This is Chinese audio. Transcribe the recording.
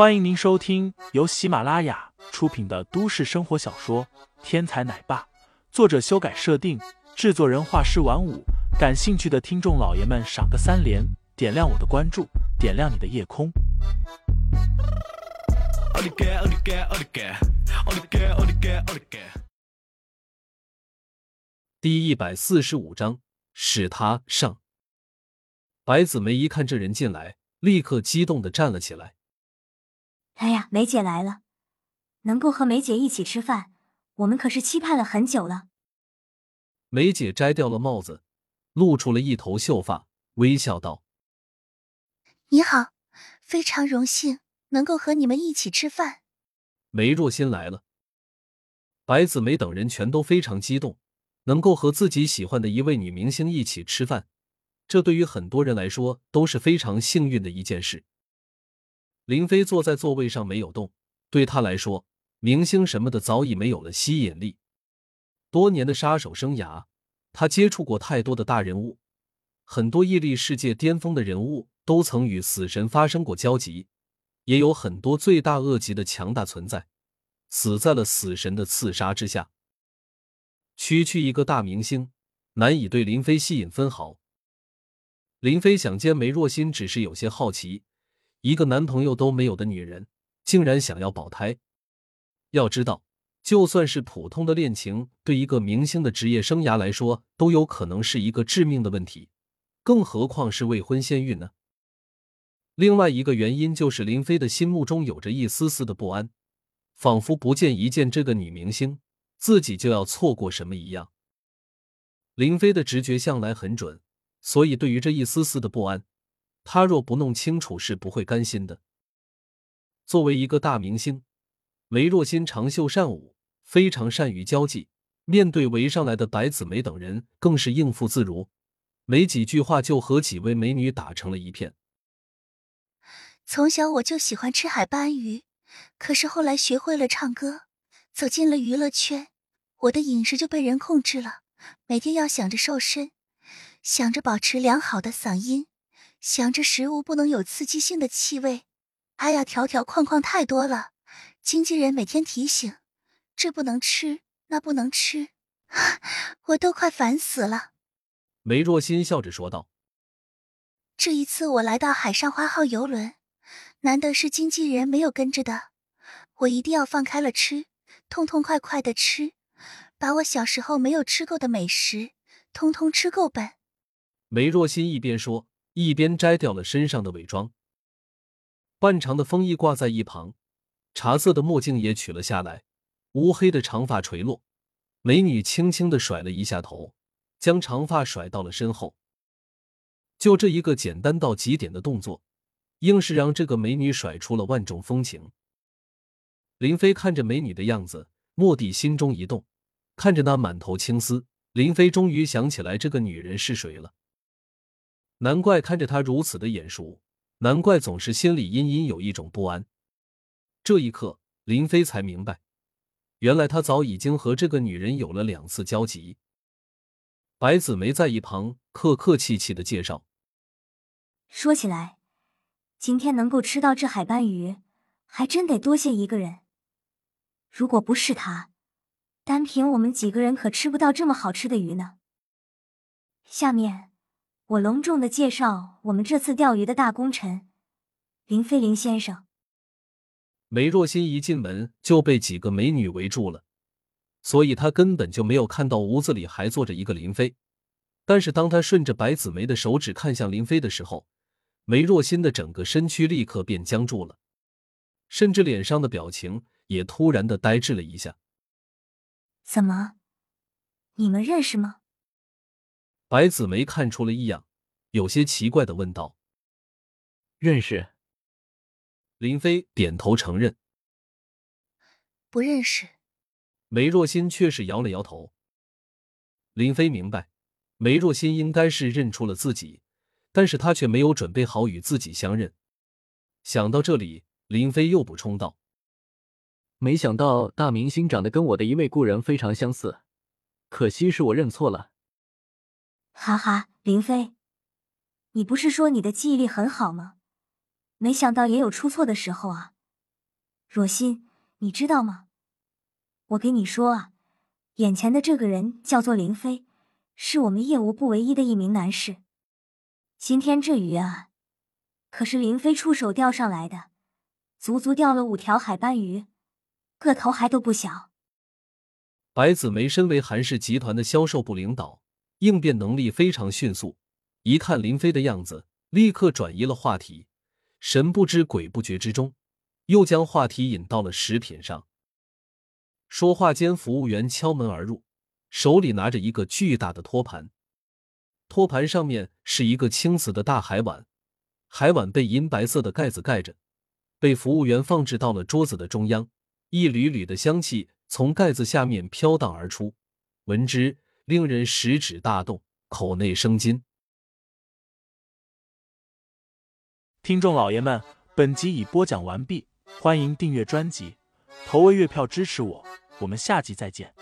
欢迎您收听由喜马拉雅出品的都市生活小说《天才奶爸》，作者修改设定，制作人画师晚舞。感兴趣的听众老爷们，赏个三连，点亮我的关注，点亮你的夜空。第一百四十五章，使他上。白子梅一看这人进来，立刻激动的站了起来。哎呀，梅姐来了，能够和梅姐一起吃饭，我们可是期盼了很久了。梅姐摘掉了帽子，露出了一头秀发，微笑道：“你好，非常荣幸能够和你们一起吃饭。”梅若欣来了，白子梅等人全都非常激动。能够和自己喜欢的一位女明星一起吃饭，这对于很多人来说都是非常幸运的一件事。林飞坐在座位上没有动，对他来说，明星什么的早已没有了吸引力。多年的杀手生涯，他接触过太多的大人物，很多屹立世界巅峰的人物都曾与死神发生过交集，也有很多罪大恶极的强大存在，死在了死神的刺杀之下。区区一个大明星，难以对林飞吸引分毫。林飞想见梅若欣，只是有些好奇，一个男朋友都没有的女人，竟然想要保胎。要知道，就算是普通的恋情，对一个明星的职业生涯来说，都有可能是一个致命的问题，更何况是未婚先孕呢？另外一个原因就是林飞的心目中有着一丝丝的不安，仿佛不见一见这个女明星。自己就要错过什么一样。林飞的直觉向来很准，所以对于这一丝丝的不安，他若不弄清楚是不会甘心的。作为一个大明星，梅若欣长袖善舞，非常善于交际，面对围上来的白子梅等人，更是应付自如，没几句话就和几位美女打成了一片。从小我就喜欢吃海斑鱼，可是后来学会了唱歌。走进了娱乐圈，我的饮食就被人控制了。每天要想着瘦身，想着保持良好的嗓音，想着食物不能有刺激性的气味。哎呀，条条框框太多了。经纪人每天提醒，这不能吃，那不能吃，我都快烦死了。梅若欣笑着说道：“这一次我来到海上花号游轮，难得是经纪人没有跟着的，我一定要放开了吃。”痛痛快快的吃，把我小时候没有吃够的美食通通吃够本。梅若欣一边说，一边摘掉了身上的伪装，半长的风衣挂在一旁，茶色的墨镜也取了下来，乌黑的长发垂落。美女轻轻的甩了一下头，将长发甩到了身后。就这一个简单到极点的动作，硬是让这个美女甩出了万种风情。林飞看着美女的样子，蓦地心中一动，看着那满头青丝，林飞终于想起来这个女人是谁了。难怪看着她如此的眼熟，难怪总是心里隐隐有一种不安。这一刻，林飞才明白，原来他早已经和这个女人有了两次交集。白子梅在一旁客客气气的介绍：“说起来，今天能够吃到这海斑鱼，还真得多谢一个人。”如果不是他，单凭我们几个人可吃不到这么好吃的鱼呢。下面，我隆重的介绍我们这次钓鱼的大功臣林飞林先生。梅若欣一进门就被几个美女围住了，所以她根本就没有看到屋子里还坐着一个林飞。但是当他顺着白子梅的手指看向林飞的时候，梅若欣的整个身躯立刻便僵住了，甚至脸上的表情。也突然的呆滞了一下。怎么？你们认识吗？白子梅看出了异样，有些奇怪的问道：“认识。”林飞点头承认：“不认识。”梅若欣却是摇了摇头。林飞明白，梅若欣应该是认出了自己，但是他却没有准备好与自己相认。想到这里，林飞又补充道。没想到大明星长得跟我的一位故人非常相似，可惜是我认错了。哈哈，林飞，你不是说你的记忆力很好吗？没想到也有出错的时候啊！若心，你知道吗？我给你说啊，眼前的这个人叫做林飞，是我们业务部唯一的一名男士。今天这鱼啊，可是林飞出手钓上来的，足足钓了五条海斑鱼，个头还都不小。白子梅身为韩氏集团的销售部领导，应变能力非常迅速。一看林飞的样子，立刻转移了话题，神不知鬼不觉之中，又将话题引到了食品上。说话间，服务员敲门而入，手里拿着一个巨大的托盘，托盘上面是一个青瓷的大海碗，海碗被银白色的盖子盖着，被服务员放置到了桌子的中央，一缕缕的香气。从盖子下面飘荡而出，闻之令人食指大动，口内生津。听众老爷们，本集已播讲完毕，欢迎订阅专辑，投喂月票支持我，我们下集再见。